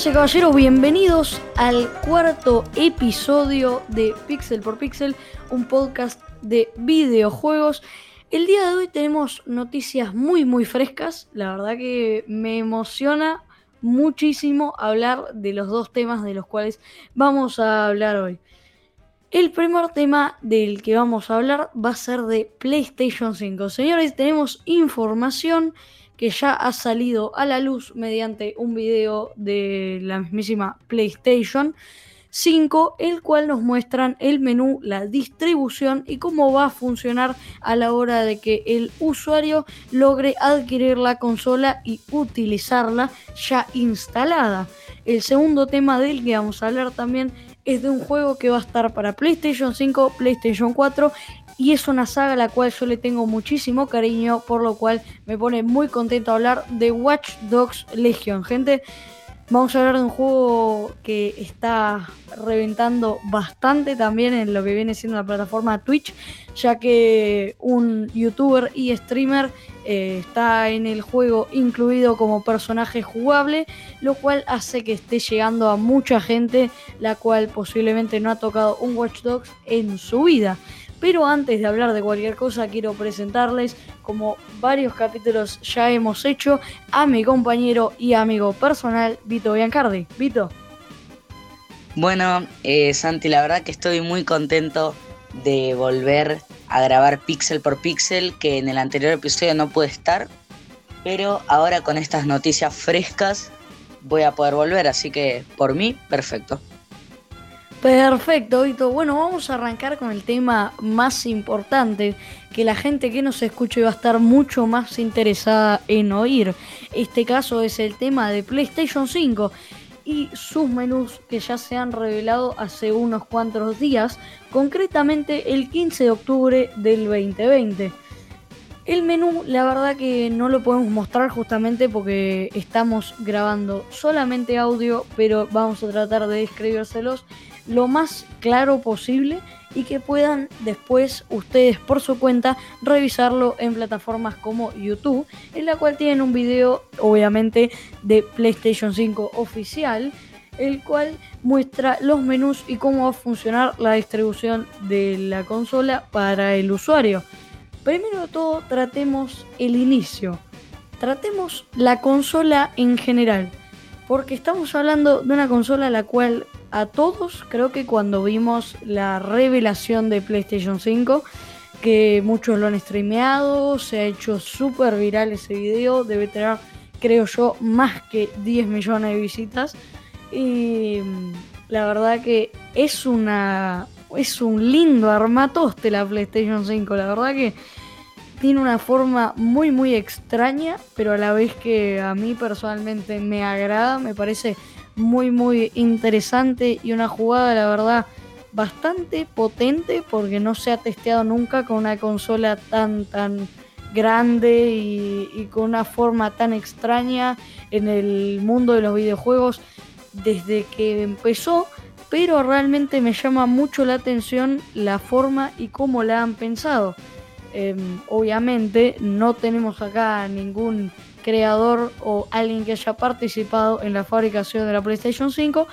Damas caballeros, bienvenidos al cuarto episodio de Pixel por Pixel, un podcast de videojuegos. El día de hoy tenemos noticias muy muy frescas, la verdad que me emociona muchísimo hablar de los dos temas de los cuales vamos a hablar hoy. El primer tema del que vamos a hablar va a ser de PlayStation 5. Señores, tenemos información que ya ha salido a la luz mediante un video de la mismísima PlayStation 5, el cual nos muestran el menú, la distribución y cómo va a funcionar a la hora de que el usuario logre adquirir la consola y utilizarla ya instalada. El segundo tema del que vamos a hablar también es de un juego que va a estar para PlayStation 5, PlayStation 4 y es una saga a la cual yo le tengo muchísimo cariño, por lo cual me pone muy contento hablar de Watch Dogs Legion. Gente, vamos a hablar de un juego que está reventando bastante también en lo que viene siendo la plataforma Twitch, ya que un youtuber y streamer eh, está en el juego incluido como personaje jugable, lo cual hace que esté llegando a mucha gente, la cual posiblemente no ha tocado un Watch Dogs en su vida. Pero antes de hablar de cualquier cosa, quiero presentarles, como varios capítulos ya hemos hecho, a mi compañero y amigo personal, Vito Biancardi. Vito. Bueno, eh, Santi, la verdad que estoy muy contento de volver a grabar pixel por pixel, que en el anterior episodio no pude estar, pero ahora con estas noticias frescas voy a poder volver, así que por mí, perfecto. Perfecto, Vito. Bueno, vamos a arrancar con el tema más importante que la gente que nos escuche va a estar mucho más interesada en oír. Este caso es el tema de PlayStation 5 y sus menús que ya se han revelado hace unos cuantos días, concretamente el 15 de octubre del 2020. El menú, la verdad que no lo podemos mostrar justamente porque estamos grabando solamente audio, pero vamos a tratar de describírselos lo más claro posible y que puedan después ustedes por su cuenta revisarlo en plataformas como YouTube, en la cual tienen un video obviamente de PlayStation 5 oficial, el cual muestra los menús y cómo va a funcionar la distribución de la consola para el usuario. Primero de todo, tratemos el inicio. Tratemos la consola en general, porque estamos hablando de una consola la cual a todos, creo que cuando vimos la revelación de PlayStation 5, que muchos lo han streameado, se ha hecho súper viral ese video, debe tener, creo yo, más que 10 millones de visitas. Y mm, la verdad que es una es un lindo armatoste la PlayStation 5, la verdad que tiene una forma muy muy extraña, pero a la vez que a mí personalmente me agrada, me parece muy muy interesante y una jugada la verdad bastante potente porque no se ha testeado nunca con una consola tan tan grande y, con una forma tan extraña en el mundo de los videojuegos desde que empezó pero realmente me llama mucho la atención la forma y cómo la han pensado. Em, obviamente no tenemos acá ningún creador o alguien que haya participado en la fabricación de la PlayStation 5,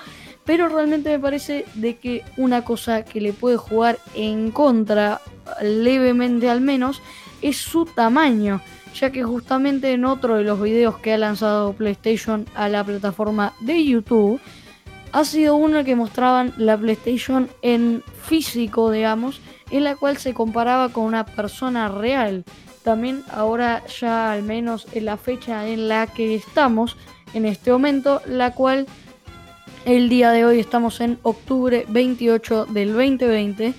pero realmente me parece de que una cosa que le puede jugar en contra, levemente al menos, es su tamaño, ya que justamente en otro de los videos que ha lanzado PlayStation a la plataforma de YouTube, ha sido uno que mostraban la PlayStation en físico, digamos, en la cual se comparaba con una persona real también ahora ya al menos en la fecha en la que estamos en este momento, la cual el día de hoy estamos en octubre 28 del 2020.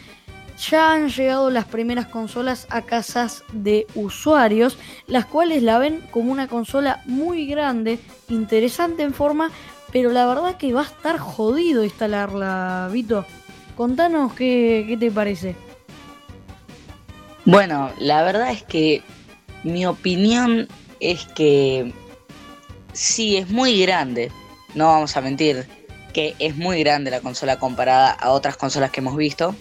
Ya han llegado las primeras consolas a casas de usuarios, las cuales la ven como una consola muy grande, interesante en forma, pero la verdad que va a estar jodido instalarla, Vito. Contanos qué, qué te parece. Bueno, la verdad es que mi opinión es que sí, es muy grande. No vamos a mentir que es muy grande la consola comparada a otras consolas que hemos visto.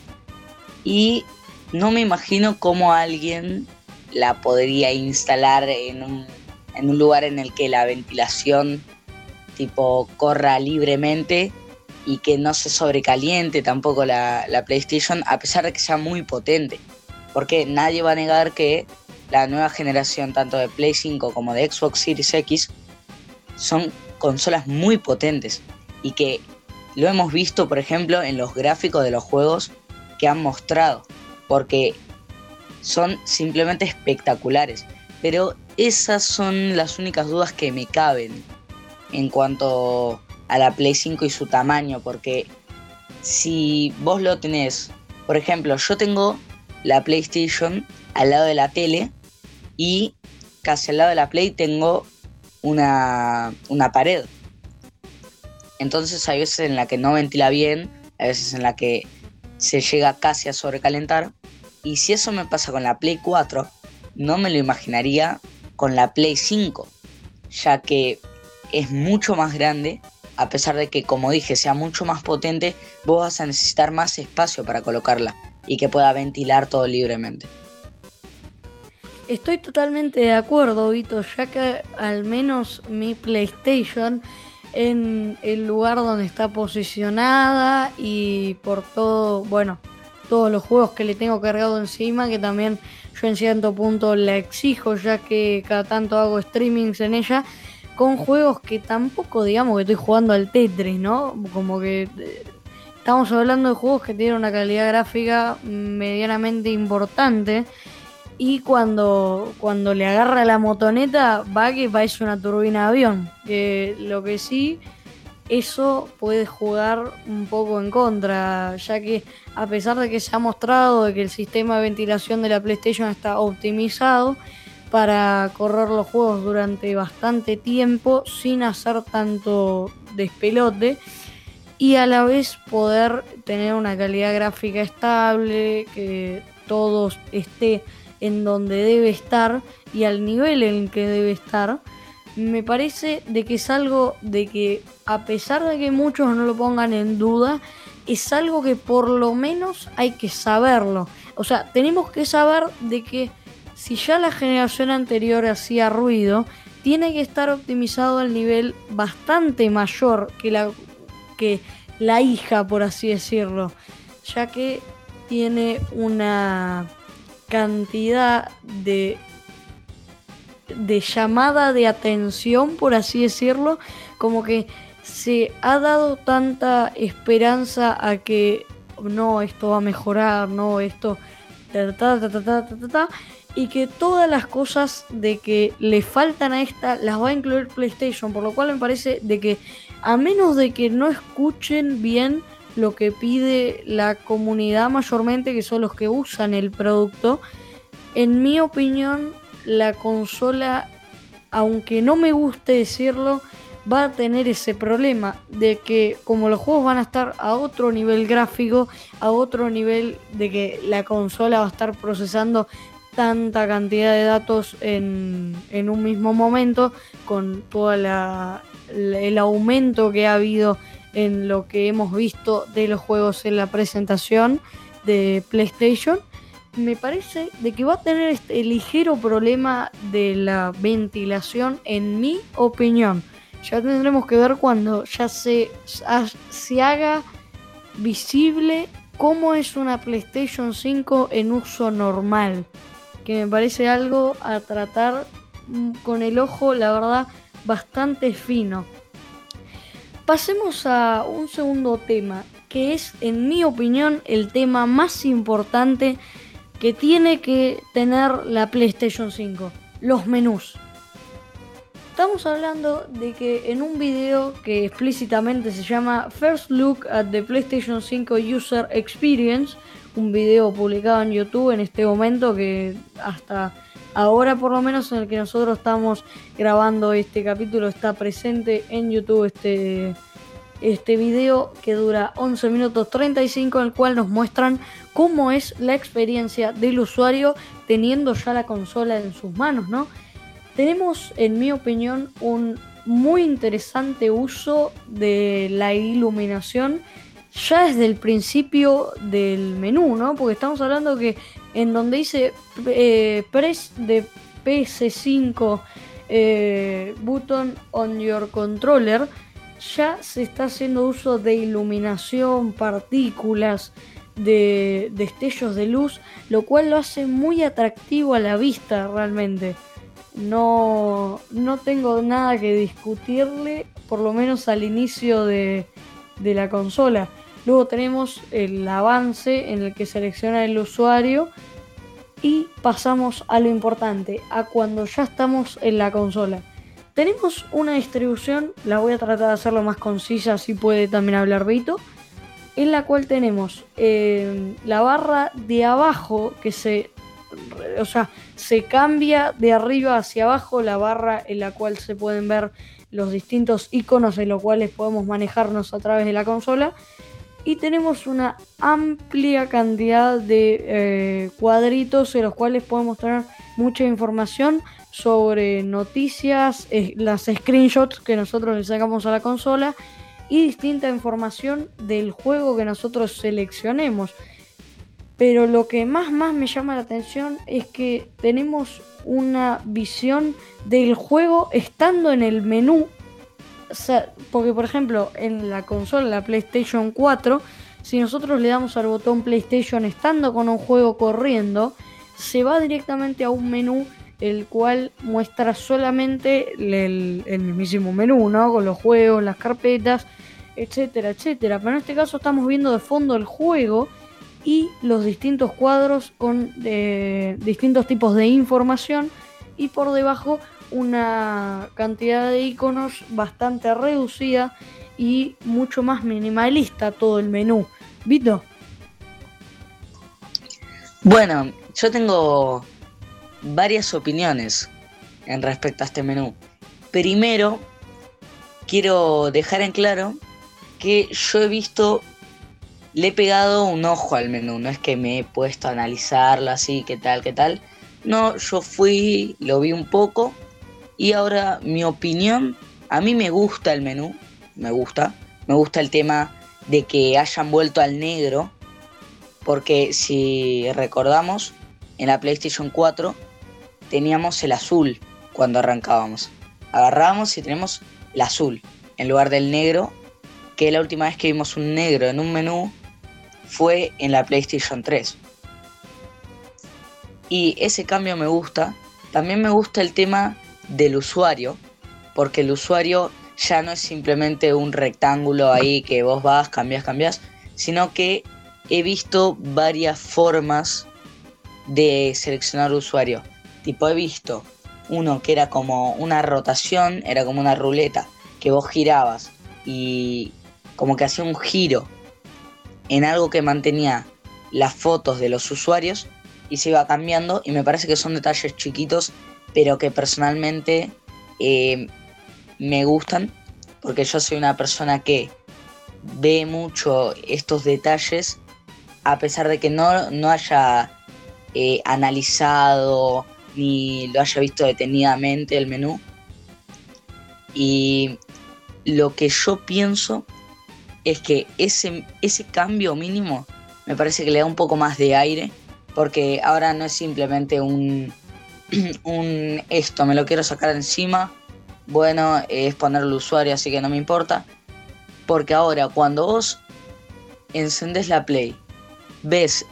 Y no me imagino cómo alguien la podría instalar en un, en un lugar en el que la ventilación tipo corra libremente y que no se sobrecaliente tampoco la, la PlayStation, a pesar de que sea muy potente. Porque nadie va a negar que la nueva generación, tanto de Play 5 como de Xbox Series X, son consolas muy potentes y que lo hemos visto, por ejemplo, en los gráficos de los juegos que han mostrado, porque son simplemente espectaculares. Pero esas son las únicas dudas que me caben en cuanto a la Play 5 y su tamaño, porque si vos lo tenés, por ejemplo, yo tengo la PlayStation al lado de la tele y casi al lado de la Play tengo una, una pared. Entonces hay veces en la que no ventila bien, hay veces en la que se llega casi a sobrecalentar. Y si eso me pasa con la Play 4, no me lo imaginaría con la Play 5, ya que es mucho más grande, a pesar de que, como dije, sea mucho más potente, vos vas a necesitar más espacio para colocarla y que pueda ventilar todo libremente. Estoy totalmente de acuerdo, Vito, ya que al menos mi PlayStation en el lugar donde está posicionada y por todo, bueno, todos los juegos que le tengo cargado encima, que también yo en cierto punto la exijo, ya que cada tanto hago streamings en ella, con juegos que tampoco digamos que estoy jugando al Tetris, ¿no? Como que eh, estamos hablando de juegos que tienen una calidad gráfica medianamente importante. Y cuando, cuando le agarra la motoneta, va que parece una turbina de avión. Que lo que sí, eso puede jugar un poco en contra, ya que a pesar de que se ha mostrado de que el sistema de ventilación de la PlayStation está optimizado para correr los juegos durante bastante tiempo sin hacer tanto despelote y a la vez poder tener una calidad gráfica estable, que todo esté en donde debe estar y al nivel en que debe estar, me parece de que es algo de que a pesar de que muchos no lo pongan en duda, es algo que por lo menos hay que saberlo. O sea, tenemos que saber de que si ya la generación anterior hacía ruido, tiene que estar optimizado al nivel bastante mayor que la, que la hija, por así decirlo, ya que tiene una cantidad de de llamada de atención, por así decirlo, como que se ha dado tanta esperanza a que no, esto va a mejorar, no, esto, y que todas las cosas de que le faltan a esta las va a incluir PlayStation, por lo cual me parece de que a menos de que no escuchen bien lo que pide la comunidad mayormente, que son los que usan el producto. En mi opinión, la consola, aunque no me guste decirlo, va a tener ese problema de que como los juegos van a estar a otro nivel gráfico, a otro nivel de que la consola va a estar procesando tanta cantidad de datos en, en un mismo momento, con todo el aumento que ha habido en lo que hemos visto de los juegos en la presentación de PlayStation, me parece de que va a tener este ligero problema de la ventilación, en mi opinión. Ya tendremos que ver cuando ya se, se haga visible cómo es una PlayStation 5 en uso normal. Que me parece algo a tratar mm, con el ojo, la verdad, bastante fino. Pasemos a un segundo tema, que es, en mi opinión, el tema más importante que tiene que tener la PlayStation 5, los menús. Estamos hablando de que en un video que explícitamente se llama First Look at the PlayStation 5 User Experience, un video publicado en YouTube en este momento que hasta ahora por lo menos en el que nosotros estamos grabando este capítulo está presente en YouTube este, este video que dura 11 minutos 35 en el cual nos muestran cómo es la experiencia del usuario teniendo ya la consola en sus manos, ¿no? Tenemos, en mi opinión, un muy interesante uso de la iluminación ya desde el principio del menú, ¿no? Porque estamos hablando que en donde dice eh, press de PS5 eh, button on your controller, ya se está haciendo uso de iluminación, partículas, de destellos de luz, lo cual lo hace muy atractivo a la vista realmente. No, no tengo nada que discutirle, por lo menos al inicio de, de la consola. Luego tenemos el avance en el que selecciona el usuario y pasamos a lo importante, a cuando ya estamos en la consola. Tenemos una distribución, la voy a tratar de hacerlo más concisa, así puede también hablar Vito, en la cual tenemos eh, la barra de abajo que se, o sea, se cambia de arriba hacia abajo, la barra en la cual se pueden ver los distintos iconos en los cuales podemos manejarnos a través de la consola y tenemos una amplia cantidad de eh, cuadritos en los cuales podemos tener mucha información sobre noticias, las screenshots que nosotros le sacamos a la consola y distinta información del juego que nosotros seleccionemos. Pero lo que más más me llama la atención es que tenemos una visión del juego estando en el menú porque por ejemplo en la consola, la PlayStation 4, si nosotros le damos al botón PlayStation estando con un juego corriendo, se va directamente a un menú el cual muestra solamente el, mismísimo menú, ¿no? Con los juegos, las carpetas, etcétera, etcétera. Pero en este caso estamos viendo de fondo el juego y los distintos cuadros con eh, distintos tipos de información y por debajo una cantidad de iconos bastante reducida y mucho más minimalista todo el menú. Vito. Bueno, yo tengo varias opiniones en respecto a este menú. Primero, quiero dejar en claro que yo he visto, le he pegado un ojo al menú, no es que me he puesto a analizarlo así, qué tal, qué tal. No, yo fui, lo vi un poco y ahora mi opinión, a mí me gusta el menú, me gusta, me gusta el tema de que hayan vuelto al negro, porque si recordamos, en la PlayStation 4 teníamos el azul cuando arrancábamos. Agarrábamos y tenemos el azul en lugar del negro, que la última vez que vimos un negro en un menú fue en la PlayStation 3. Y ese cambio me gusta. También me gusta el tema del usuario, porque el usuario ya no es simplemente un rectángulo ahí que vos vas, cambias, cambias, sino que he visto varias formas de seleccionar usuario. Tipo, he visto uno que era como una rotación, era como una ruleta, que vos girabas y como que hacía un giro en algo que mantenía las fotos de los usuarios y se iba cambiando y me parece que son detalles chiquitos pero que personalmente eh, me gustan, porque yo soy una persona que ve mucho estos detalles, a pesar de que no, haya eh, analizado ni lo haya visto detenidamente el menú. Y lo que yo pienso es que ese, ese cambio mínimo me parece que le da un poco más de aire, porque ahora no es simplemente un, un esto, me lo quiero sacar encima, bueno, es poner el usuario, así que no me importa. Porque ahora, cuando vos encendés la Play, ves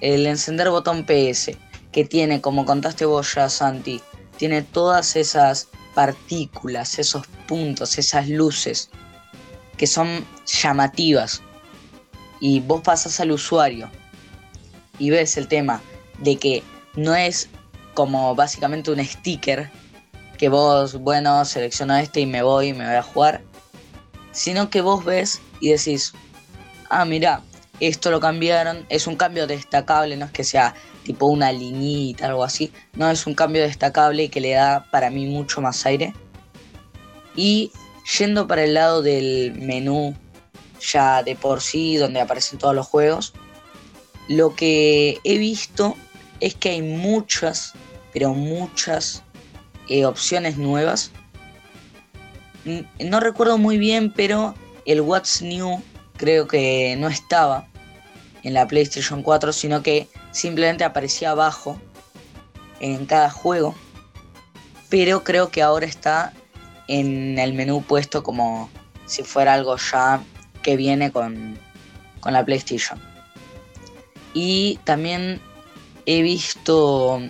el encender botón PS, que tiene, como contaste vos ya, Santi, tiene todas esas partículas, esos puntos, esas luces que son llamativas. Y vos pasas al usuario y ves el tema de que no es como básicamente un sticker que vos, bueno, selecciono este y me voy, me voy a jugar, sino que vos ves y decís, ah, mira, esto lo cambiaron, es un cambio destacable, no es que sea tipo una liñita, algo así, no es un cambio destacable que le da para mí mucho más aire. Y yendo para el lado del menú ya de por sí, donde aparecen todos los juegos, lo que he visto es que hay muchas, pero muchas eh, opciones nuevas. No recuerdo muy bien, pero el What's New creo que no estaba en la PlayStation 4, sino que simplemente aparecía abajo en cada juego. Pero creo que ahora está en el menú puesto como si fuera algo ya que viene con, con la PlayStation. Y también he visto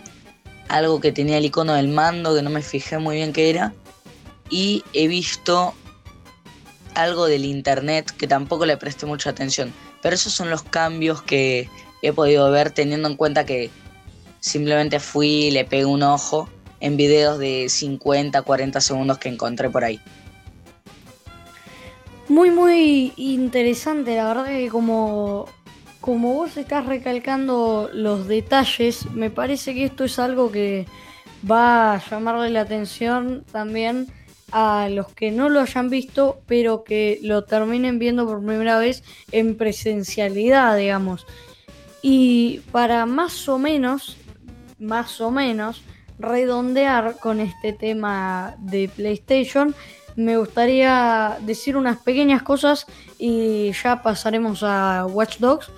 algo que tenía el icono del mando que no me fijé muy bien qué era. Y he visto algo del internet que tampoco le presté mucha atención. Pero esos son los cambios que he podido ver teniendo en cuenta que simplemente fui y le pegué un ojo en videos de 50, 40 segundos que encontré por ahí. Muy, muy interesante, la verdad que como, como vos estás recalcando los detalles, me parece que esto es algo que va a llamarle la atención también a los que no lo hayan visto, pero que lo terminen viendo por primera vez en presencialidad, digamos. Y para más o menos, más o menos, redondear con este tema de PlayStation, me gustaría decir unas pequeñas cosas y ya pasaremos a Watch Dogs.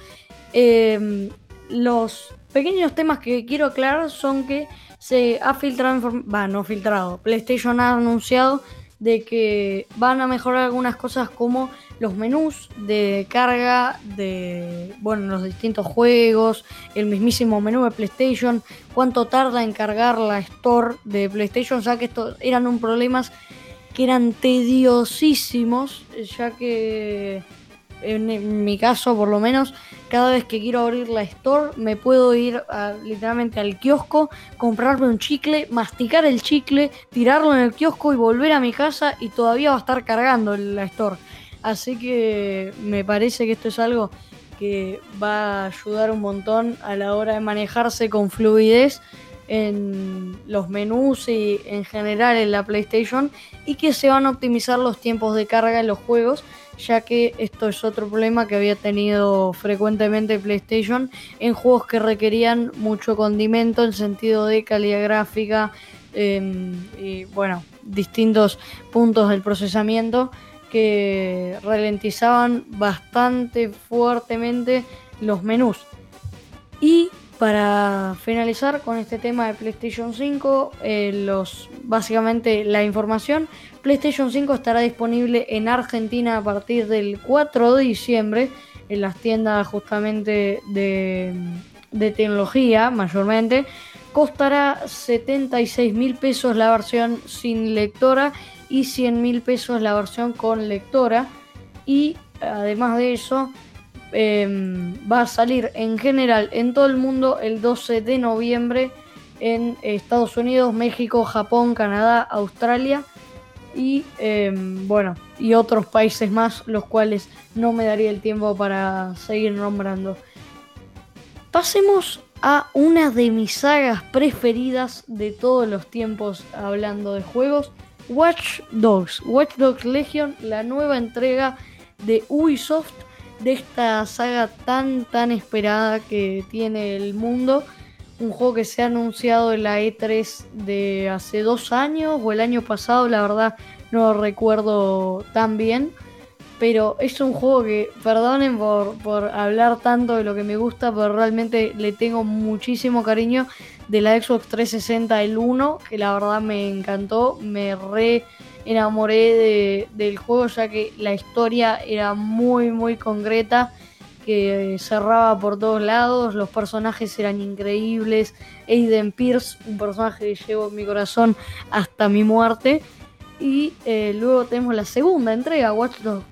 Em, los pequeños temas que quiero aclarar son que se ha filtrado, va, no filtrado, PlayStation ha anunciado de que van a mejorar algunas cosas como los menús de carga de bueno los distintos juegos, el mismísimo menú de PlayStation, cuánto tarda en cargar la store de PlayStation, ya que estos eran un problemas que eran tediosísimos, ya que en mi caso por lo menos, cada vez que quiero abrir la store me puedo ir literalmente al kiosco, comprarme un chicle, masticar el chicle, tirarlo en el kiosco y volver a mi casa y todavía va a estar cargando la store. Así que me parece que esto es algo que va a ayudar un montón a la hora de manejarse con fluidez en los menús y en general en la PlayStation y que se van a optimizar los tiempos de carga en los juegos ya que esto es otro problema que había tenido frecuentemente PlayStation en juegos que requerían mucho condimento en sentido de calidad gráfica em, y bueno, distintos puntos del procesamiento que ralentizaban bastante fuertemente los menús. Y para finalizar con este tema de PlayStation 5, eh, los, básicamente la información, PlayStation 5 estará disponible en Argentina a partir del 4 de diciembre en las tiendas justamente de, de tecnología mayormente. Costará 76 mil pesos la versión sin lectora y 100 mil pesos la versión con lectora. Y además de eso, Em, va a salir en general en todo el mundo el 12 de noviembre en Estados Unidos, México, Japón, Canadá, Australia y em, bueno, y otros países más, los cuales no me daría el tiempo para seguir nombrando. Pasemos a una de mis sagas preferidas de todos los tiempos hablando de juegos, Watch Dogs. Watch Dogs Legion, la nueva entrega de Ubisoft de esta saga tan tan esperada que tiene el mundo. Un juego que se ha anunciado en la E3 de hace dos años o el año pasado, la verdad no lo recuerdo tan bien. Pero es un juego que, perdonen por, por hablar tanto de lo que me gusta, pero realmente le tengo muchísimo cariño de la Xbox 360 el 1, que la verdad me encantó, me re enamoré del juego ya que la historia era muy muy concreta que cerraba por todos lados, los personajes eran increíbles, Aiden Pierce, un personaje que llevo en mi corazón hasta mi muerte, y eh, luego tenemos la segunda entrega, Watch Dogs,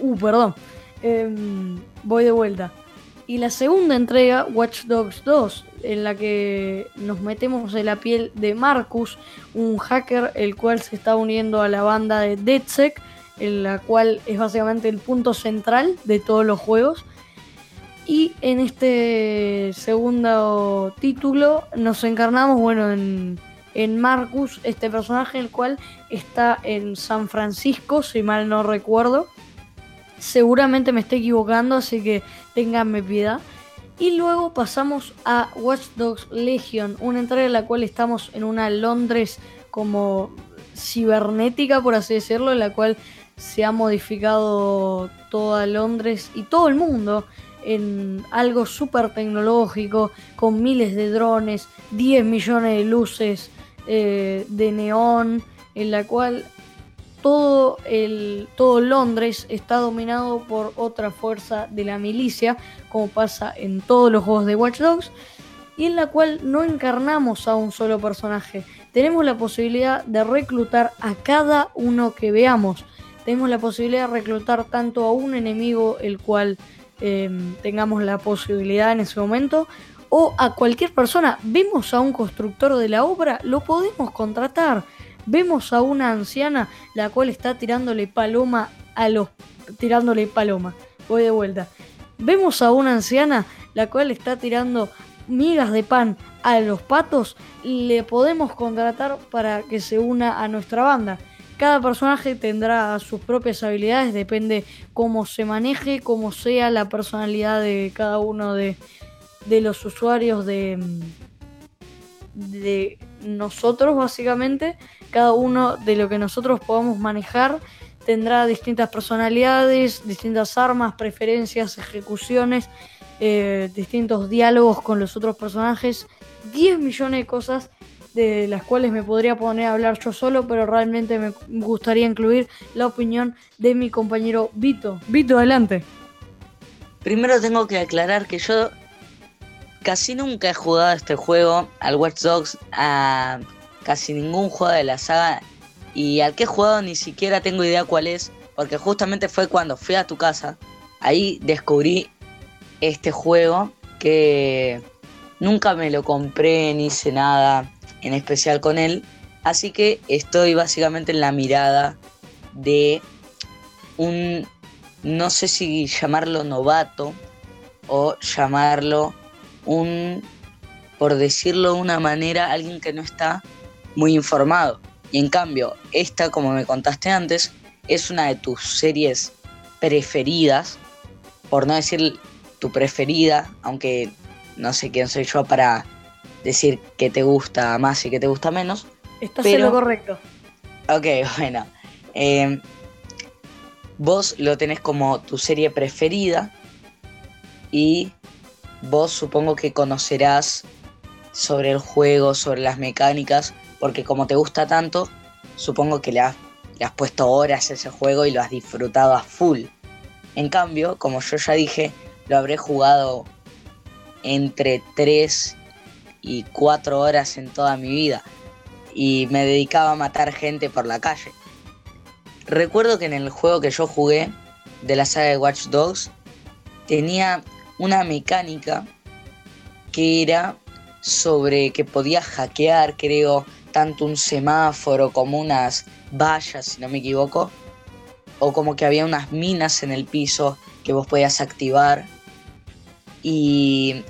uh, perdón, em, voy de vuelta, y la segunda entrega, Watch Dogs 2, en la que nos metemos en la piel de Marcus, un hacker el cual se está uniendo a la banda de DeadSec, en la cual es básicamente el punto central de todos los juegos. Y en este segundo título nos encarnamos, bueno, en, en Marcus, este personaje el cual está en San Francisco, si mal no recuerdo. Seguramente me estoy equivocando, así que ténganme piedad. Y luego pasamos a Watch Dogs Legion, una entrega en la cual estamos en una Londres como cibernética, por así decirlo, en la cual se ha modificado toda Londres y todo el mundo en algo súper tecnológico, con miles de drones, 10 millones de luces eh, de neón, en la cual todo, el, todo Londres está dominado por otra fuerza de la milicia, como pasa en todos los juegos de Watch Dogs, y en la cual no encarnamos a un solo personaje. Tenemos la posibilidad de reclutar a cada uno que veamos. Tenemos la posibilidad de reclutar tanto a un enemigo, el cual em, tengamos la posibilidad en ese momento, o a cualquier persona. Vemos a un constructor de la obra, lo podemos contratar vemos a una anciana la cual está tirándole paloma a los tirándole paloma. Voy de vuelta. Vemos a una anciana la cual está tirando migas de pan a los patos, le podemos contratar para que se una a nuestra banda. Cada personaje tendrá sus propias habilidades, depende cómo se maneje, cómo sea la personalidad de cada uno de, de los usuarios de, de nosotros básicamente, cada uno de lo que nosotros podamos manejar tendrá distintas personalidades, distintas armas, preferencias, ejecuciones, eh, distintos diálogos con los otros personajes, 10 millones de cosas de las cuales me podría poner a hablar yo solo, pero realmente me gustaría incluir la opinión de mi compañero Vito. Vito, adelante. Primero tengo que aclarar que yo Casi nunca he jugado este juego, al Watch Dogs, a casi ningún juego de la saga. Y al que he jugado ni siquiera tengo idea cuál es, porque justamente fue cuando fui a tu casa. Ahí descubrí este juego que nunca me lo compré ni hice nada en especial con él. Así que estoy básicamente en la mirada de un, no sé si llamarlo novato o llamarlo un, por decirlo de una manera, alguien que no está muy informado. Y en cambio, esta, como me contaste antes, es una de tus series preferidas, por no decir tu preferida, aunque no sé quién soy yo para decir que te gusta más y que te gusta menos. Estás en lo correcto. Ok, bueno. Eh, vos lo tenés como tu serie preferida y vos supongo que conocerás sobre el juego, sobre las mecánicas, porque como te gusta tanto, supongo que le has, puesto horas a ese juego y lo has disfrutado a full. En cambio, como yo ya dije, lo habré jugado entre 3 y 4 horas en toda mi vida y me dedicaba a matar gente por la calle. Recuerdo que en el juego que yo jugué de la saga de Watch Dogs tenía una mecánica que era sobre que podías hackear, creo, tanto un semáforo como unas vallas, si no me equivoco, o como que había unas minas en el piso que vos podías activar. Y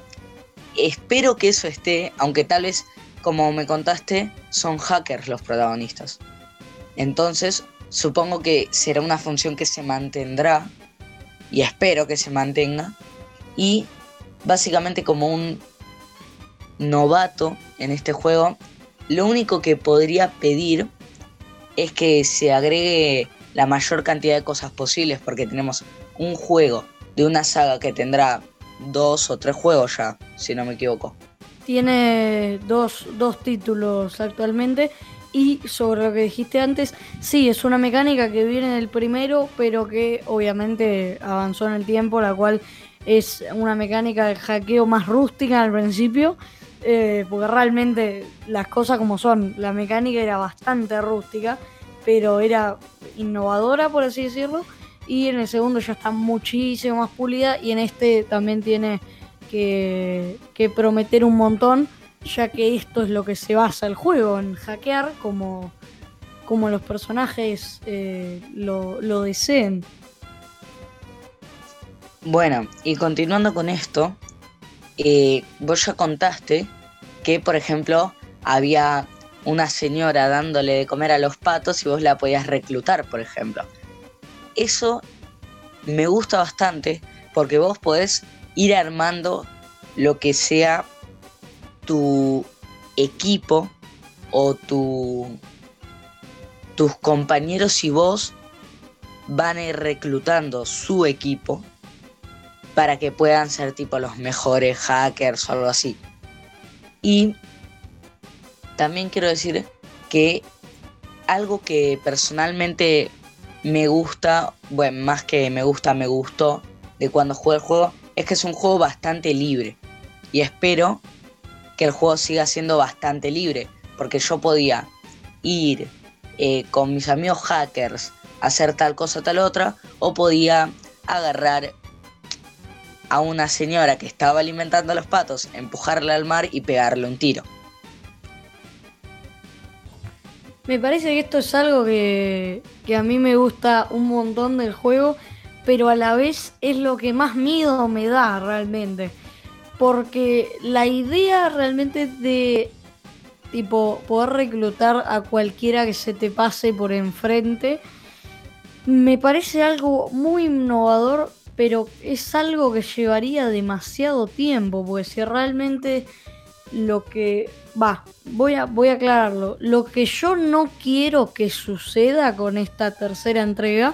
espero que eso esté, aunque tal vez, como me contaste, son hackers los protagonistas. Entonces, supongo que será una función que se mantendrá, y espero que se mantenga, y básicamente como un novato en este juego, lo único que podría pedir es que se agregue la mayor cantidad de cosas posibles porque tenemos un juego de una saga que tendrá dos o tres juegos ya, si no me equivoco. Tiene dos, dos títulos actualmente y sobre lo que dijiste antes, sí, es una mecánica que viene del primero, pero que obviamente avanzó en el tiempo, la cual es una mecánica de hackeo más rústica al principio, eh, porque realmente las cosas como son, la mecánica era bastante rústica, pero era innovadora, por así decirlo, y en el segundo ya está muchísimo más pulida, y en este también tiene que, prometer un montón, ya que esto es lo que se basa el juego, en hackear como, como los personajes eh, lo, lo deseen. Bueno, y continuando con esto, eh, vos ya contaste que, por ejemplo, había una señora dándole de comer a los patos y vos la podías reclutar, por ejemplo. Eso me gusta bastante porque vos podés ir armando lo que sea tu equipo o tu, tus compañeros y vos van a ir reclutando su equipo para que puedan ser tipo los mejores hackers o algo así. Y también quiero decir que algo que personalmente me gusta, bueno, más que me gusta, me gustó de cuando jugué el juego, es que es un juego bastante libre. Y espero que el juego siga siendo bastante libre, porque yo podía ir eh, con mis amigos hackers hacer tal cosa, tal otra, o podía agarrar a una señora que estaba alimentando a los patos, empujarla al mar y pegarle un tiro. Me parece que esto es algo que, que a mí me gusta un montón del juego, pero a la vez es lo que más miedo me da realmente. Porque la idea realmente de tipo poder reclutar a cualquiera que se te pase por enfrente me parece algo muy innovador, pero es algo que llevaría demasiado tiempo, porque si realmente lo que va, voy a voy a aclararlo, lo que yo no quiero que suceda con esta tercera entrega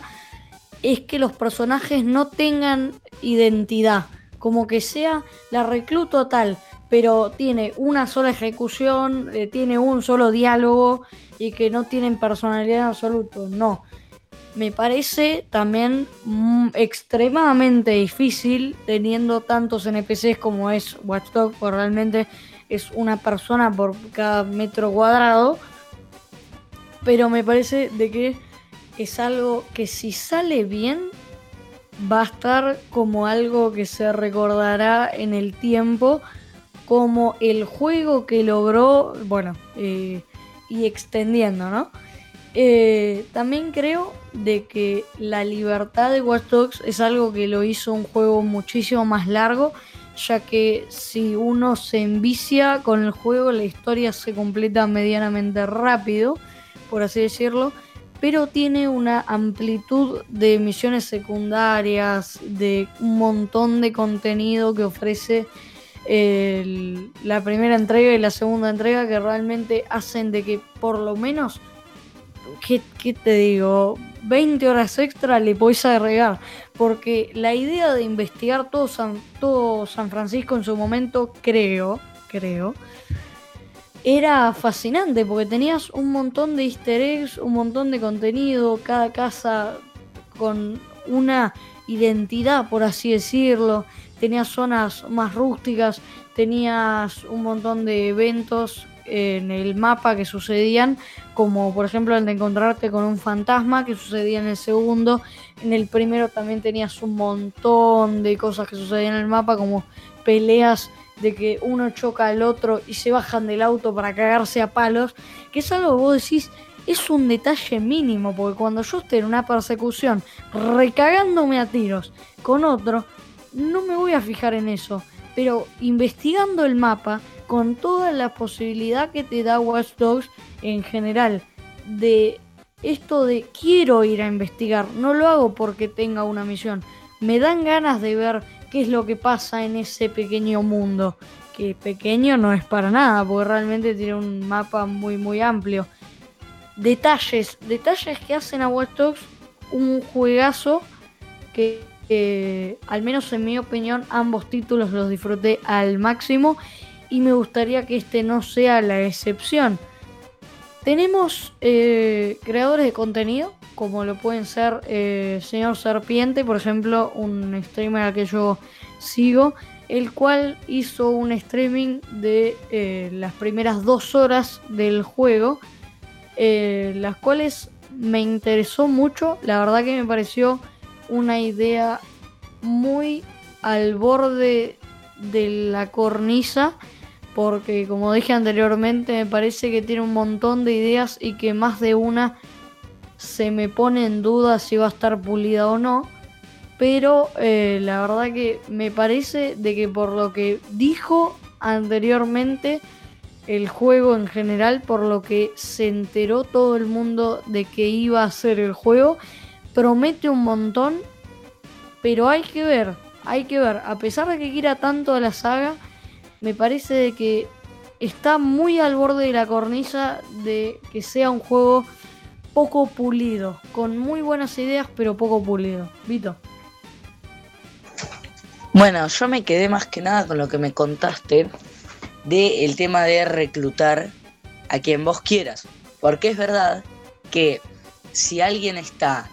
es que los personajes no tengan identidad, como que sea la recluto tal, pero tiene una sola ejecución, eh, tiene un solo diálogo y que no tienen personalidad en absoluto, no. Me parece también mm, extremadamente difícil teniendo tantos NPCs como es Watch Dogs, porque realmente es una persona por cada metro cuadrado. Pero me parece de que es algo que si sale bien va a estar como algo que se recordará en el tiempo como el juego que logró, bueno, eh, y extendiendo, ¿no? Eh, también creo de que la libertad de Watch Dogs es algo que lo hizo un juego muchísimo más largo, ya que si uno se envicia con el juego, la historia se completa medianamente rápido, por así decirlo, pero tiene una amplitud de misiones secundarias, de un montón de contenido que ofrece la primera entrega y la segunda entrega que realmente hacen de que por lo menos, ¿qué, te digo? 20 horas extra le podés agregar. Porque la idea de investigar todo San, todo San Francisco en su momento, creo, creo, era fascinante porque tenías un montón de easter eggs, un montón de contenido, cada casa con una identidad, por así decirlo tenías zonas más rústicas, tenías un montón de eventos en el mapa que sucedían, como por ejemplo el de encontrarte con un fantasma que sucedía en el segundo, en el primero también tenías un montón de cosas que sucedían en el mapa, como peleas de que uno choca al otro y se bajan del auto para cagarse a palos, que es algo que vos decís, es un detalle mínimo, porque cuando yo esté en una persecución recagándome a tiros con otro, no me voy a fijar en eso. Pero investigando el mapa, con toda la posibilidad que te da Watch Dogs en general, de esto de quiero ir a investigar, no lo hago porque tenga una misión, me dan ganas de ver qué es lo que pasa en ese pequeño mundo, que pequeño no es para nada, porque realmente tiene un mapa muy muy amplio. Detalles, detalles que hacen a Watch Dogs un juegazo que al menos en mi opinión, ambos títulos los disfruté al máximo y me gustaría que este no sea la excepción. Tenemos eh, creadores de contenido, como lo pueden ser eh, Señor Serpiente, por ejemplo, un streamer al que yo sigo, el cual hizo un streaming de eh, las primeras dos horas del juego, las cuales me interesó mucho, la verdad que me pareció una idea muy al borde de la cornisa porque como dije anteriormente me parece que tiene un montón de ideas y que más de una se me pone en duda si va a estar pulida o no. Pero eh, la verdad que me parece de que por lo que dijo anteriormente el juego en general por lo que se enteró todo el mundo de que iba a ser el juego promete un montón, pero hay que ver, hay que ver, a pesar de que quiera tanto a la saga, me parece que está muy al borde de la cornisa de que sea un juego poco pulido, con muy buenas ideas, pero poco pulido. Vito. Bueno, yo me quedé más que nada con lo que me contaste del tema de reclutar a quien vos quieras. Porque es verdad que si alguien está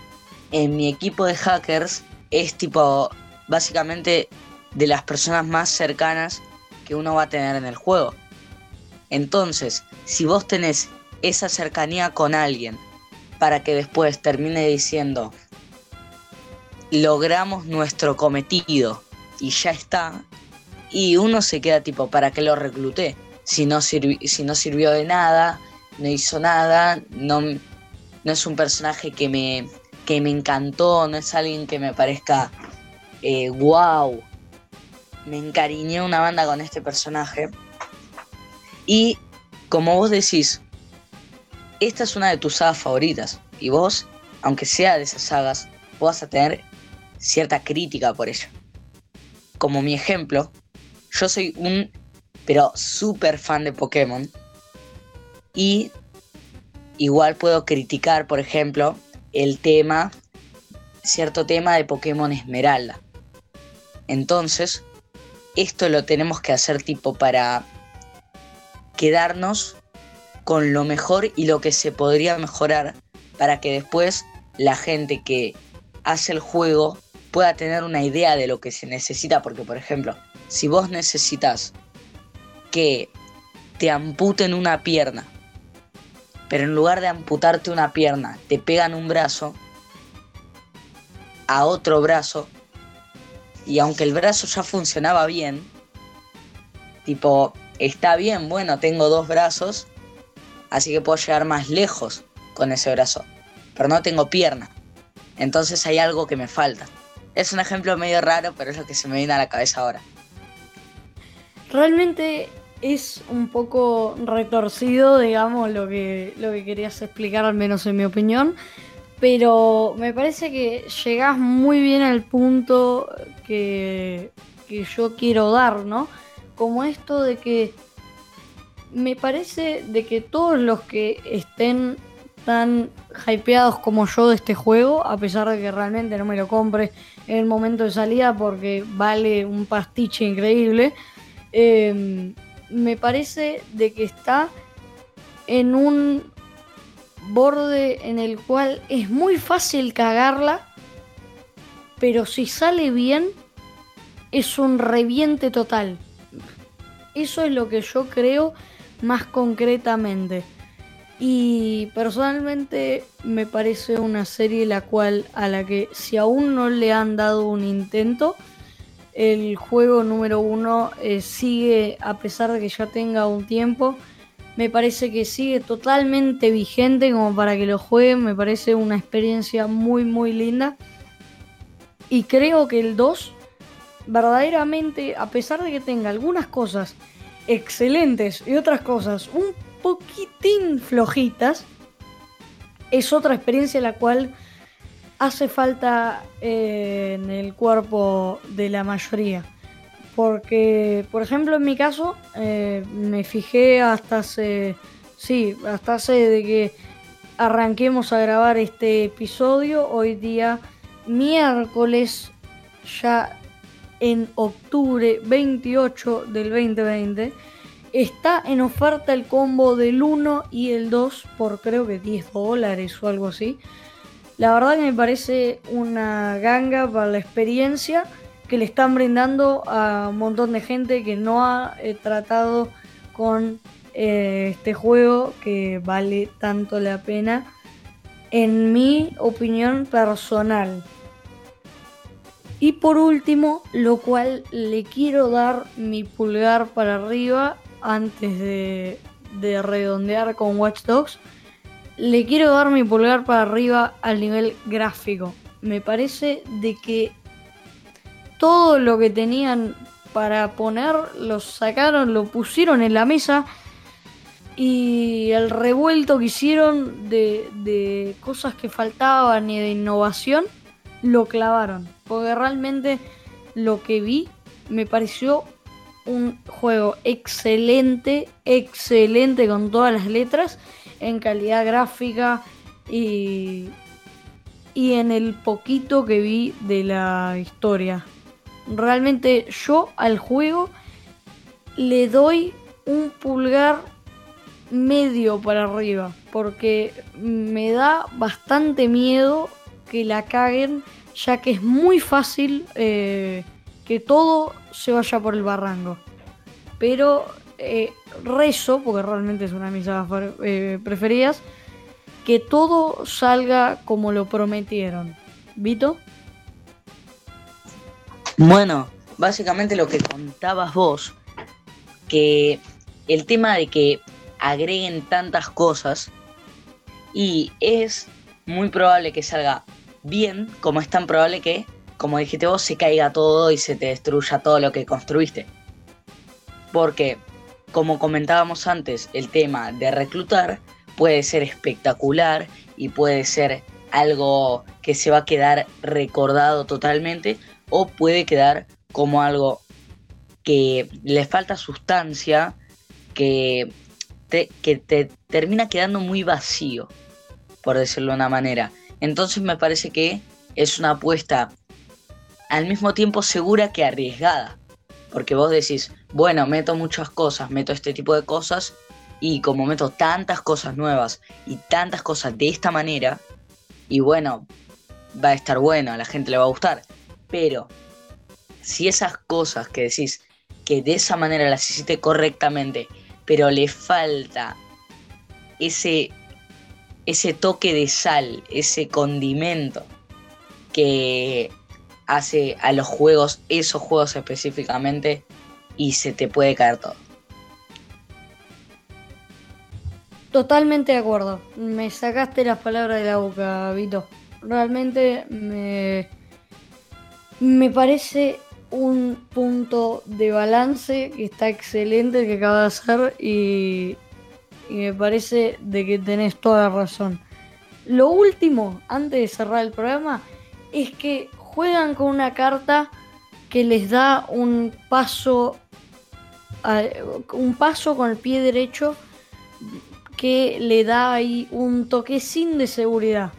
en mi equipo de hackers, es tipo, básicamente, de las personas más cercanas que uno va a tener en el juego. Entonces, si vos tenés esa cercanía con alguien para que después termine diciendo, logramos nuestro cometido y ya está, y uno se queda tipo, ¿para qué lo recluté? Si no, si no sirvió de nada, no hizo nada, no, no es un personaje que me, que me encantó, no es alguien que me parezca eh, wow. Me encariñé una banda con este personaje. Y como vos decís, esta es una de tus sagas favoritas. Y vos, aunque sea de esas sagas, vas a tener cierta crítica por ello. Como mi ejemplo, yo soy un, pero súper fan de Pokémon. Y igual puedo criticar, por ejemplo, el tema, cierto tema de Pokémon Esmeralda. Entonces, esto lo tenemos que hacer tipo para quedarnos con lo mejor y lo que se podría mejorar para que después la gente que hace el juego pueda tener una idea de lo que se necesita. Porque, por ejemplo, si vos necesitas que te amputen una pierna pero en lugar de amputarte una pierna, te pegan un brazo a otro brazo, y aunque el brazo ya funcionaba bien, tipo, está bien, bueno, tengo dos brazos, así que puedo llegar más lejos con ese brazo, pero no tengo pierna. Entonces hay algo que me falta. Es un ejemplo medio raro, pero es lo que se me viene a la cabeza ahora. Realmente es un poco retorcido, digamos, lo que, lo que querías explicar, al menos en mi opinión. Pero me parece que llegás muy bien al punto que, que yo quiero dar, ¿no? Como esto de que me parece de que todos los que estén tan hypeados como yo de este juego, a pesar de que realmente no me lo compre en el momento de salida porque vale un pastiche increíble, eh, me parece de que está en un borde en el cual es muy fácil cagarla, pero si sale bien es un reviente total. Eso es lo que yo creo más concretamente. Y personalmente me parece una serie la cual a la que si aún no le han dado un intento, el juego número uno eh, sigue, a pesar de que ya tenga un tiempo, me parece que sigue totalmente vigente como para que lo jueguen, me parece una experiencia muy muy linda. Y creo que el 2, verdaderamente, a pesar de que tenga algunas cosas excelentes y otras cosas un poquitín flojitas, es otra experiencia la cual hace falta eh, en el cuerpo de la mayoría. Porque, por ejemplo, en mi caso, eh, me fijé hasta hace, sí, hasta hace de que arranquemos a grabar este episodio, hoy día miércoles, ya en octubre 28 del 2020, está en oferta el combo del 1 y el 2 por creo que 10 dólares o algo así. La verdad que me parece una ganga para la experiencia que le están brindando a un montón de gente que no ha eh, tratado con eh, este juego que vale tanto la pena en mi opinión personal. Y por último, lo cual le quiero dar mi pulgar para arriba antes de, de redondear con Watch Dogs le quiero dar mi pulgar para arriba al nivel gráfico. Me parece de que todo lo que tenían para poner lo sacaron, lo pusieron en la mesa y el revuelto que hicieron de, de cosas que faltaban y de innovación lo clavaron. Porque realmente lo que vi me pareció un juego excelente, excelente con todas las letras en calidad gráfica y, y en el poquito que vi de la historia. Realmente yo al juego le doy un pulgar medio para arriba, porque me da bastante miedo que la caguen, ya que es muy fácil eh, que todo se vaya por el barranco. Pero eh, rezo, porque realmente es una de mis eh, preferidas, que todo salga como lo prometieron. ¿Vito? Bueno, básicamente lo que contabas vos, que el tema de que agreguen tantas cosas y es muy probable que salga bien, como es tan probable que, como dijiste vos, se caiga todo y se te destruya todo lo que construiste. Porque, como comentábamos antes, el tema de reclutar puede ser espectacular y puede ser algo que se va a quedar recordado totalmente o puede quedar como algo que le falta sustancia, que te, que te termina quedando muy vacío, por decirlo de una manera. Entonces me parece que es una apuesta al mismo tiempo segura que arriesgada. Porque vos decís, bueno, meto muchas cosas, meto este tipo de cosas, y como meto tantas cosas nuevas y tantas cosas de esta manera, y bueno, va a estar bueno, a la gente le va a gustar. Pero si esas cosas que decís que de esa manera las hiciste correctamente, pero le falta ese, ese toque de sal, ese condimento que hace a los juegos, esos juegos específicamente, y se te puede caer todo. Totalmente de acuerdo. Me sacaste las palabras de la boca, Vito. Realmente me, me parece un punto de balance que está excelente que acaba de hacer y, me parece de que tenés toda razón. Lo último, antes de cerrar el programa, es que juegan con una carta que les da un paso, un paso con el pie derecho que le da ahí un toquecín de seguridad,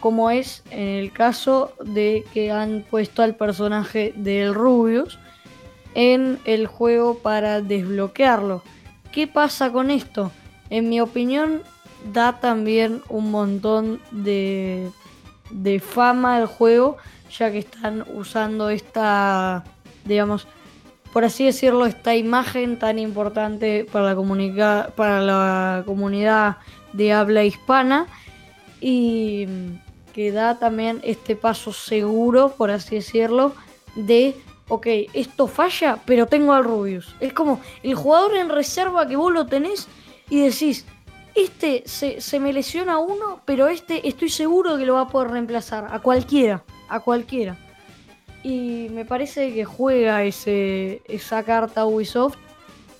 como es en el caso de que han puesto al personaje del Rubius en el juego para desbloquearlo. ¿Qué pasa con esto? En mi opinión, da también un montón de, de fama al juego, ya que están usando esta, digamos, por así decirlo, esta imagen tan importante para la, para la comunidad de habla hispana y que da también este paso seguro, por así decirlo, de, ok, esto falla, pero tengo al Rubius. Es como el jugador en reserva que vos lo tenés y decís, este se, se me lesiona uno, pero este estoy seguro que lo va a poder reemplazar, a cualquiera, a cualquiera. Y me parece que juega ese, esa carta Ubisoft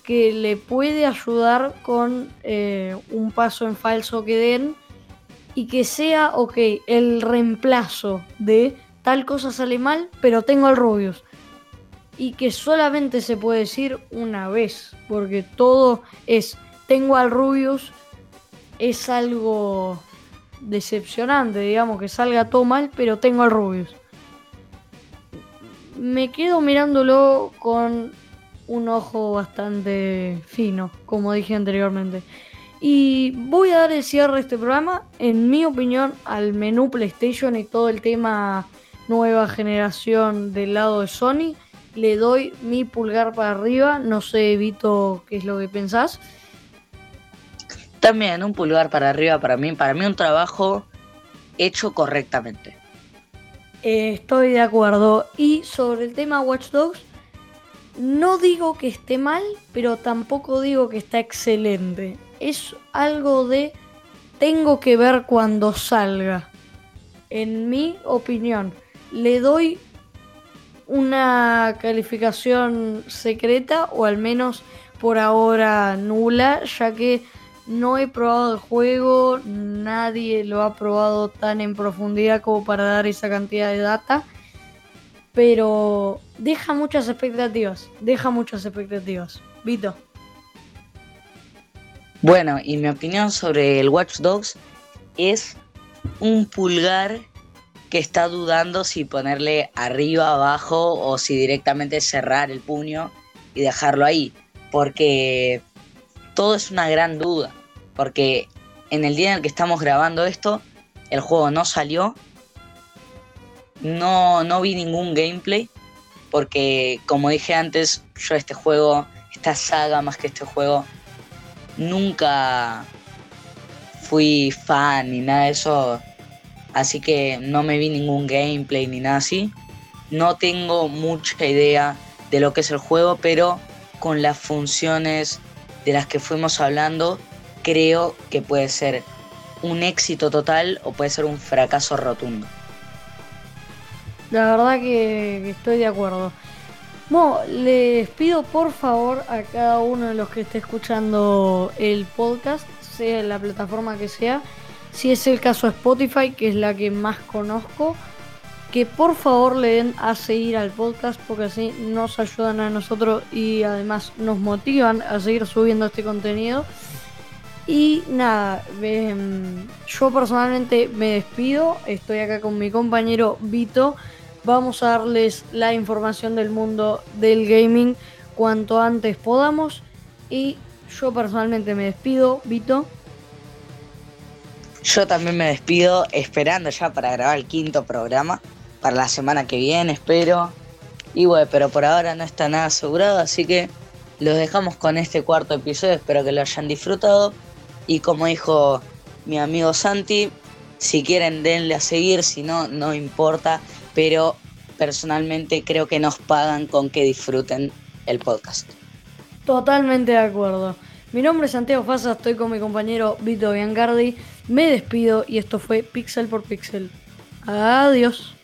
que le puede ayudar con eh, un paso en falso que den y que sea, ok, el reemplazo de tal cosa sale mal, pero tengo al Rubius. Y que solamente se puede decir una vez, porque todo es, tengo al Rubius, es algo decepcionante, digamos, que salga todo mal, pero tengo al Rubius me quedo mirándolo con un ojo bastante fino, como dije anteriormente. Y voy a dar el cierre a este programa, en mi opinión, al menú PlayStation y todo el tema nueva generación del lado de Sony. Le doy mi pulgar para arriba, no sé, Vito, qué es lo que pensás. También un pulgar para arriba para mí, para mí un trabajo hecho correctamente. Eh, estoy de acuerdo. Y sobre el tema Watch Dogs, no digo que esté mal, pero tampoco digo que está excelente. Es algo de tengo que ver cuando salga. En mi opinión, le doy una calificación secreta o al menos por ahora nula, ya que no he probado el juego, nadie lo ha probado tan en profundidad como para dar esa cantidad de data. Pero deja muchas expectativas, deja muchas expectativas. Vito. Bueno, y mi opinión sobre el Watch Dogs es un pulgar que está dudando si ponerle arriba, abajo o si directamente cerrar el puño y dejarlo ahí. Porque todo es una gran duda. Porque en el día en el que estamos grabando esto, el juego no salió. No, no vi ningún gameplay. Porque como dije antes, yo este juego, esta saga más que este juego, nunca fui fan ni nada de eso. Así que no me vi ningún gameplay ni nada así. No tengo mucha idea de lo que es el juego, pero con las funciones de las que fuimos hablando, creo que puede ser un éxito total o puede ser un fracaso rotundo. La verdad que, estoy de acuerdo. Bueno, les pido por favor a cada uno de los que esté escuchando el podcast, sea en la plataforma que sea, si es el caso Spotify, que es la que más conozco, que por favor le den a seguir al podcast porque así nos ayudan a nosotros y además nos motivan a seguir subiendo este contenido. Y nada, em, yo personalmente me despido, estoy acá con mi compañero Vito, vamos a darles la información del mundo del gaming cuanto antes podamos y yo personalmente me despido, Vito. Yo también me despido esperando ya para grabar el quinto programa para la semana que viene, espero. Y bueno, pero por ahora no está nada asegurado, así que los dejamos con este cuarto episodio, espero que lo hayan disfrutado. Y como dijo mi amigo Santi, si quieren denle a seguir, si no, no importa, pero personalmente creo que nos pagan con que disfruten el podcast. Totalmente de acuerdo. Mi nombre es Santiago Fasa, estoy con mi compañero Vito Biancardi. Me despido y esto fue Pixel por Pixel. Adiós.